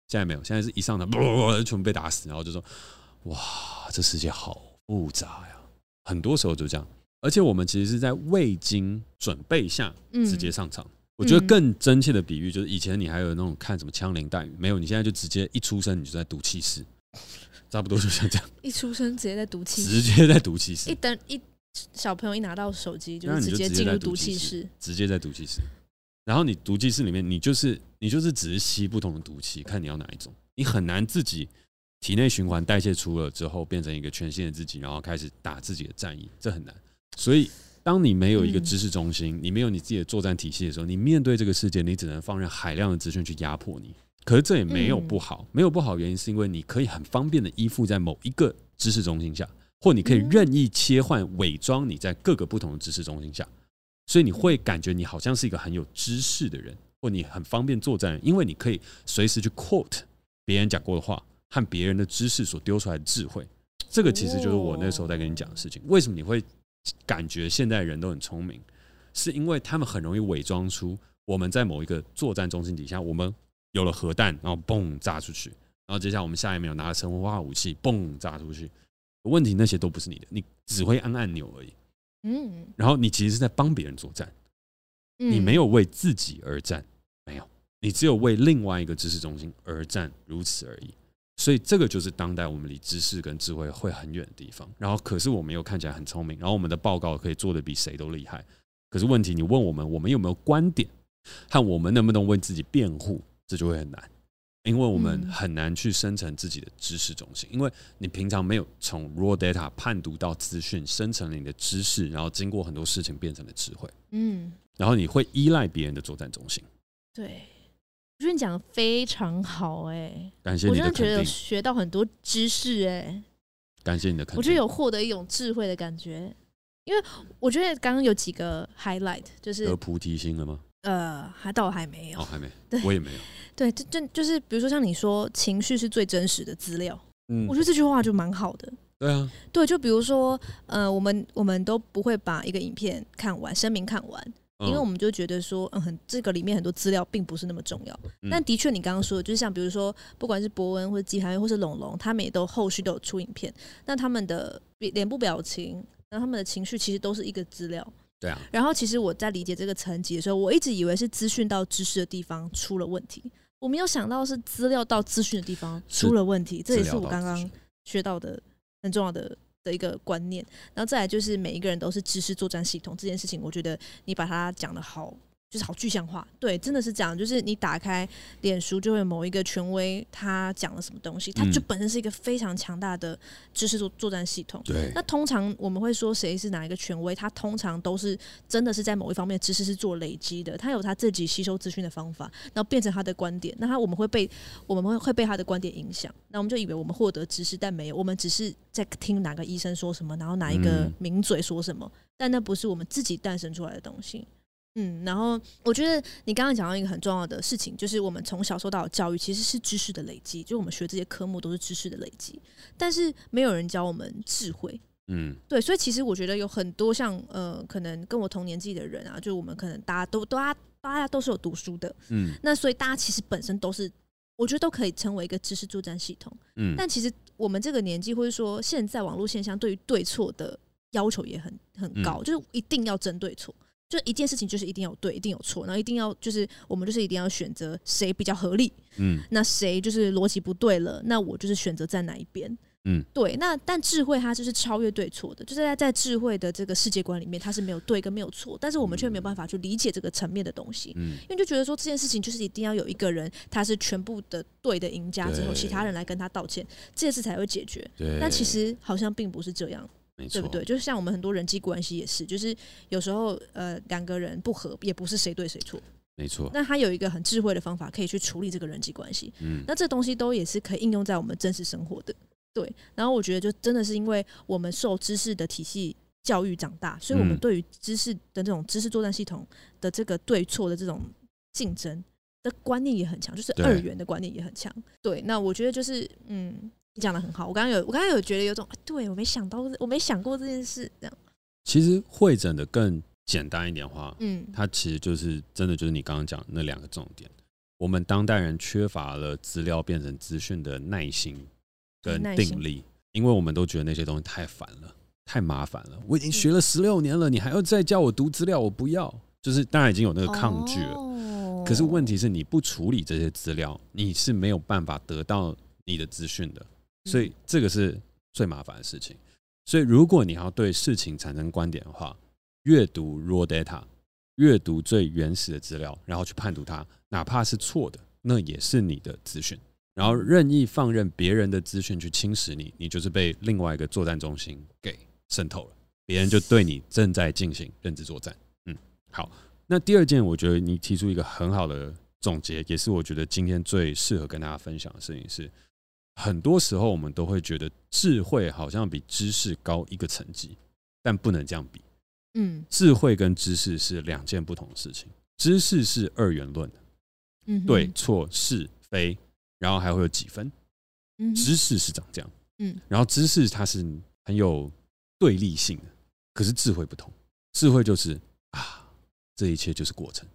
现在没有，现在是一上场，全部被打死，然后就说哇。这世界好复杂呀，很多时候就这样。而且我们其实是在未经准备下直接上场。嗯、我觉得更真切的比喻就是，以前你还有那种看什么枪林弹雨，没有，你现在就直接一出生你就在读气室，差不多就像这样。一出生直接在读气，直接在读气室。一等一小朋友一拿到手机就直接进入毒气室，直接在毒气室。然后你毒气室里面，你就是你就是只是吸不同的毒气，看你要哪一种，你很难自己。体内循环代谢出了之后，变成一个全新的自己，然后开始打自己的战役，这很难。所以，当你没有一个知识中心，你没有你自己的作战体系的时候，你面对这个世界，你只能放任海量的资讯去压迫你。可是这也没有不好，没有不好原因是因为你可以很方便的依附在某一个知识中心下，或你可以任意切换、伪装你在各个不同的知识中心下，所以你会感觉你好像是一个很有知识的人，或你很方便作战，因为你可以随时去 quote 别人讲过的话。和别人的知识所丢出来的智慧，这个其实就是我那时候在跟你讲的事情。为什么你会感觉现在人都很聪明？是因为他们很容易伪装出我们在某一个作战中心底下，我们有了核弹，然后嘣炸出去，然后接下来我们下一秒拿了生活化武器，嘣炸出去。问题那些都不是你的，你只会按按钮而已。嗯，然后你其实是在帮别人作战，你没有为自己而战，没有，你只有为另外一个知识中心而战，如此而已。所以这个就是当代我们离知识跟智慧会很远的地方。然后，可是我们又看起来很聪明，然后我们的报告可以做的比谁都厉害。可是问题，你问我们，我们有没有观点，和我们能不能为自己辩护，这就会很难，因为我们很难去生成自己的知识中心，因为你平常没有从 raw data 判读到资讯，生成了你的知识，然后经过很多事情变成了智慧。嗯，然后你会依赖别人的作战中心。对。我觉得你讲的非常好，哎，感谢你的肯定。我真的觉得有学到很多知识，哎，感谢你的肯定。我觉得有获得一种智慧的感觉，因为我觉得刚刚有几个 highlight，就是有菩提心了吗？呃，还倒还没有，哦，还没，对，我也没有。对，就就就是比如说像你说，情绪是最真实的资料，嗯，我觉得这句话就蛮好的。对啊，对，就比如说，呃，我们我们都不会把一个影片看完，声明看完。因为我们就觉得说，嗯，很这个里面很多资料并不是那么重要。但的确，你刚刚说的，就是像比如说，不管是博恩或者季涵或是龙龙，他们也都后续都有出影片。那他们的脸部表情，然后他们的情绪，其实都是一个资料。对啊。然后，其实我在理解这个层级的时候，我一直以为是资讯到知识的地方出了问题，我没有想到是资料到资讯的地方出了问题。这也是我刚刚学到的很重要的。的一个观念，然后再来就是每一个人都是知识作战系统这件事情，我觉得你把它讲的好。就是好具象化，对，真的是这样。就是你打开脸书，就会某一个权威他讲了什么东西，它就本身是一个非常强大的知识作作战系统。对，那通常我们会说谁是哪一个权威，他通常都是真的是在某一方面知识是做累积的，他有他自己吸收资讯的方法，然后变成他的观点。那他我们会被我们会会被他的观点影响，那我们就以为我们获得知识，但没有，我们只是在听哪个医生说什么，然后哪一个名嘴说什么，但那不是我们自己诞生出来的东西。嗯，然后我觉得你刚刚讲到一个很重要的事情，就是我们从小受到的教育其实是知识的累积，就我们学这些科目都是知识的累积，但是没有人教我们智慧。嗯，对，所以其实我觉得有很多像呃，可能跟我同年纪的人啊，就我们可能大家都都大家都是有读书的，嗯，那所以大家其实本身都是，我觉得都可以成为一个知识作战系统。嗯，但其实我们这个年纪，或者说现在网络现象对于对错的要求也很很高，嗯，就是一定要争对错。就一件事情，就是一定有对，一定有错，然后一定要就是我们就是一定要选择谁比较合理，嗯，那谁就是逻辑不对了，那我就是选择在哪一边，嗯，对。那但智慧它就是超越对错的，就是在在智慧的这个世界观里面，它是没有对跟没有错，但是我们却没有办法去理解这个层面的东西。嗯，因为就觉得说这件事情就是一定要有一个人他是全部的对的赢家之后，其他人来跟他道歉，这件事才会解决。对。但其实好像并不是这样。对不对？就是像我们很多人际关系也是，就是有时候呃两个人不合，也不是谁对谁错。没错。那他有一个很智慧的方法，可以去处理这个人际关系。嗯。那这东西都也是可以应用在我们真实生活的。对。然后我觉得，就真的是因为我们受知识的体系教育长大，所以我们对于知识的这种知识作战系统的这个对错的这种竞争的观念也很强，就是二元的观念也很强。对。那我觉得就是嗯。你讲的很好，我刚刚有，我刚刚有觉得有种，对，我没想到，我没想过这件事，这样。其实会诊的更简单一点的话，嗯，它其实就是真的就是你刚刚讲那两个重点。我们当代人缺乏了资料变成资讯的耐心跟定力，因为我们都觉得那些东西太烦了，太麻烦了。我已经学了十六年了，你还要再叫我读资料，我不要。就是当然已经有那个抗拒了，哦，可是问题是你不处理这些资料，你是没有办法得到你的资讯的。所以这个是最麻烦的事情。所以如果你要对事情产生观点的话，阅读 raw data，阅读最原始的资料，然后去判读它，哪怕是错的，那也是你的资讯。然后任意放任别人的资讯去侵蚀你，你就是被另外一个作战中心给渗透了。别人就对你正在进行认知作战。嗯，好。那第二件，我觉得你提出一个很好的总结，也是我觉得今天最适合跟大家分享的事情是。很多时候，我们都会觉得智慧好像比知识高一个层级，但不能这样比。嗯，智慧跟知识是两件不同的事情。知识是二元论的，嗯，对错是非，然后还会有几分。嗯，知识是长这样，嗯，然后知识它是很有对立性的，可是智慧不同。智慧就是啊，这一切就是过程。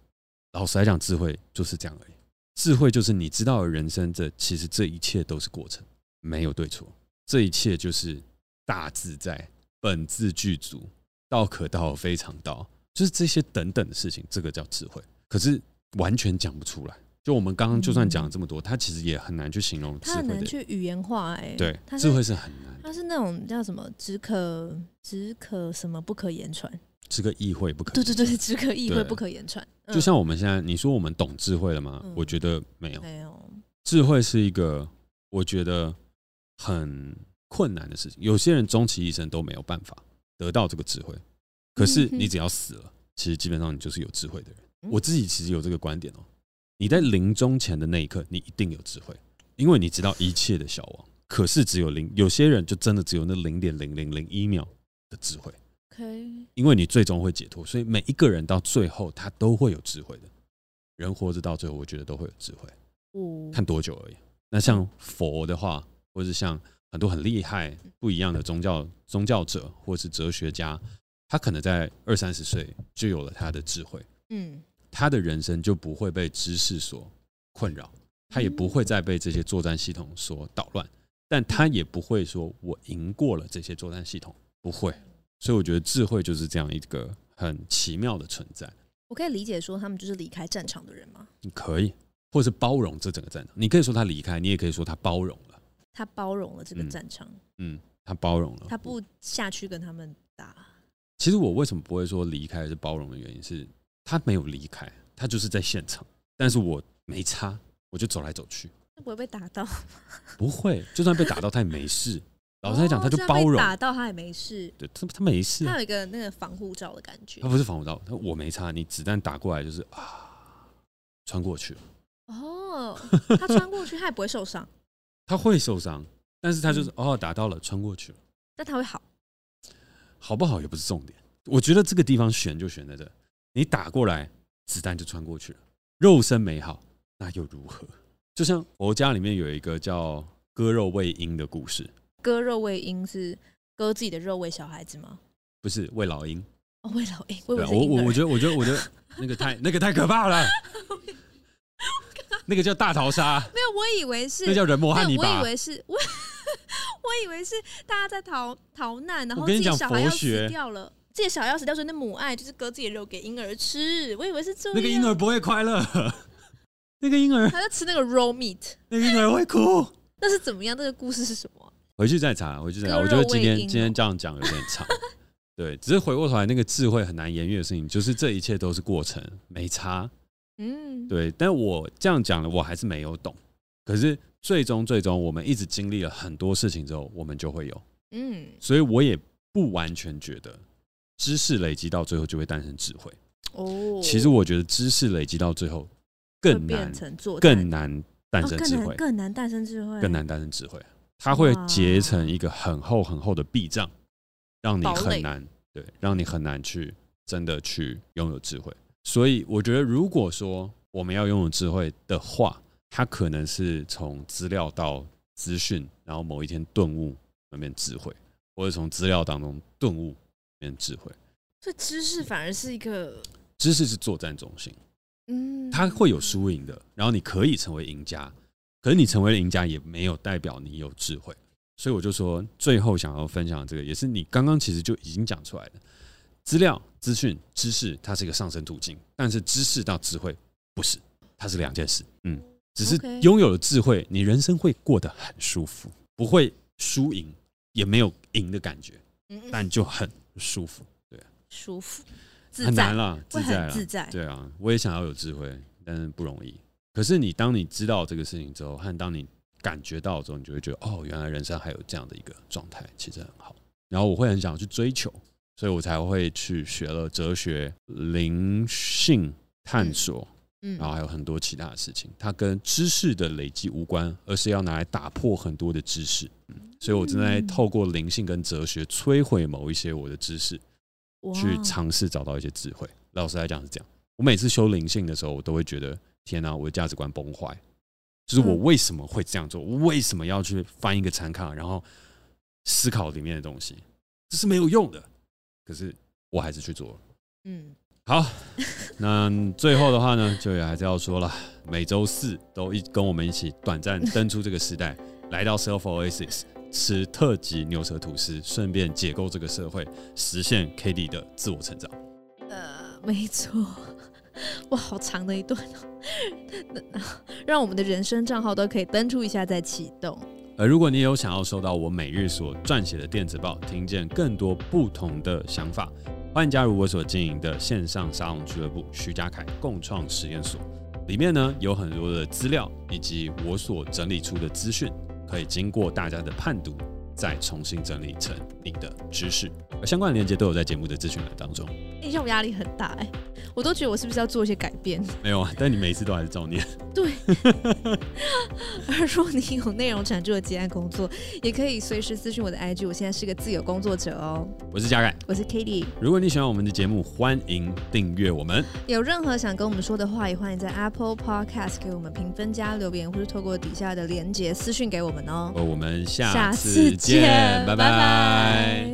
老实来讲，智慧就是这样而已。智慧就是你知道的人生，这其实这一切都是过程，没有对错，这一切就是大自在，本自具足，道可道非常道，就是这些等等的事情，这个叫智慧。可是完全讲不出来，就我们刚刚就算讲了这么多，它其实也很难去形容智慧，它很难去语言化，哎，对，智慧是很难，它是那种叫什么，只可只可什么不可言传。只可意会不可对对对，只可意会不可言传。就像我们现在，你说我们懂智慧了吗？嗯、我觉得没有，没有。智慧是一个我觉得很困难的事情。有些人终其一生都没有办法得到这个智慧。可是你只要死了，其实基本上你就是有智慧的人。我自己其实有这个观点哦。你在临终前的那一刻，你一定有智慧，因为你知道一切的消亡。可是只有零，有些人就真的只有那零点零零零一秒的智慧。因为你最终会解脱，所以每一个人到最后他都会有智慧的。人活着到最后，我觉得都会有智慧。看多久而已。那像佛的话，或者是像很多很厉害不一样的宗教宗教者，或是哲学家，他可能在二三十岁就有了他的智慧。嗯，他的人生就不会被知识所困扰，他也不会再被这些作战系统所捣乱，但他也不会说我赢过了这些作战系统，不会。所以我觉得智慧就是这样一个很奇妙的存在。我可以理解说他们就是离开战场的人吗？你可以，或者是包容这整个战场。你可以说他离开，你也可以说他包容了。他包容了这个战场。嗯，嗯，他包容了。他不下去跟他们打。其实我为什么不会说离开是包容的原因是，他没有离开，他就是在现场。但是我没差，我就走来走去。会不会被打到？不会，就算被打到，他也没事。老实来讲，他就包容，打到他也没事。对他，他没事。他有一个那个防护罩的感觉。他不是防护罩，他我没差。你子弹打过来就是啊，穿过去了。哦，他穿过去，他也不会受伤。他会受伤，但是他就是哦，打到了，穿过去了。但他会好，好不好也不是重点。我觉得这个地方悬就悬在这，你打过来，子弹就穿过去了，肉身没好，那又如何？就像佛家里面有一个叫割肉喂鹰的故事。割肉喂鹰是割自己的肉喂小孩子吗？不是喂老鹰哦，喂老鹰。我我我觉得我觉得我觉得 那个太那个太可怕了，那个叫大逃杀。没有，我以为是那叫人魔汉尼拔。我以为是我 我以为是大家在逃逃难，然后自己小孩要死掉了，自己小孩要死掉，所以那母爱就是割自己的肉给婴儿吃。我以为是这样，那个婴儿不会快乐，那个婴儿他在吃那个 raw meat，那个婴儿会哭。那是怎么样？那个故事是什么？回去再查，回去再查。我觉得今天今天这样讲有点长，对，只是回过头来那个智慧很难言喻的事情，就是这一切都是过程，没差。嗯，对，但我这样讲了，我还是没有懂。可是最终最终，我们一直经历了很多事情之后，我们就会有。嗯，所以我也不完全觉得知识累积到最后就会诞生智慧。哦，其实我觉得知识累积到最后更难更难诞生智慧，更难诞生智慧，更难诞生智慧。它会结成一个很厚很厚的壁障，让你很难对，让你很难去真的去拥有智慧。所以我觉得，如果说我们要拥有智慧的话，它可能是从资料到资讯，然后某一天顿悟那边智慧，或者从资料当中顿悟变智慧。所以知识反而是一个，知识是作战中心，嗯，它会有输赢的，然后你可以成为赢家，可是你成为了赢家也没有代表你有智慧。所以我就说，最后想要分享的这个，也是你刚刚其实就已经讲出来的。资料、资讯、知识，它是一个上升途径，但是知识到智慧不是，它是两件事。嗯，只是拥有了智慧，你人生会过得很舒服，不会输赢，也没有赢的感觉，但就很舒服。对啊，舒服，自很在难啦，自在啦，自在，对啊，我也想要有智慧，但是不容易。可是你当你知道这个事情之后，和当你感觉到之后，你就会觉得哦，原来人生还有这样的一个状态，其实很好。然后我会很想去追求，所以我才会去学了哲学、灵性探索，嗯然后还有很多其他的事情。它跟知识的累积无关，而是要拿来打破很多的知识。嗯，所以我正在透过灵性跟哲学摧毁某一些我的知识。去尝试找到一些智慧。老实来讲是这样，我每次修灵性的时候，我都会觉得天哪、我的价值观崩坏。就是我为什么会这样做？我为什么要去翻一个禅卡，然后思考里面的东西？这是没有用的。可是我还是去做了。嗯，好，那最后的话呢，就也还是要说了，每周四都一跟我们一起短暂 登出这个时代，来到 Self Oasis 吃特级牛舌吐司，顺便解构这个社会，实现 Cady 的自我成长。呃，没错，哇，好长的一段哦，让我们的人生账号都可以登出一下再启动。而如果你有想要收到我每日所撰写的电子报，听见更多不同的想法，欢迎加入我所经营的线上沙龙俱乐部徐家凯共创实验所。里面呢有很多的资料，以及我所整理出的资讯，可以经过大家的判读，再重新整理成你的知识。而相关的链接都有在节目的资讯栏当中。哎、让我压力很大哎、我都觉得我是不是要做一些改变？没有啊，但你每一次都还是照念。对。而 如果你有内容产出的接案工作，也可以随时私讯我的 IG。我现在是个自由工作者哦。我是嘉凯，我是 Kitty。如果你喜欢我们的节目，欢迎订阅我们。有任何想跟我们说的话，也欢迎在 Apple Podcast 给我们评分加留言，或是透过底下的连结私讯给我们哦。我们下下次见，拜拜。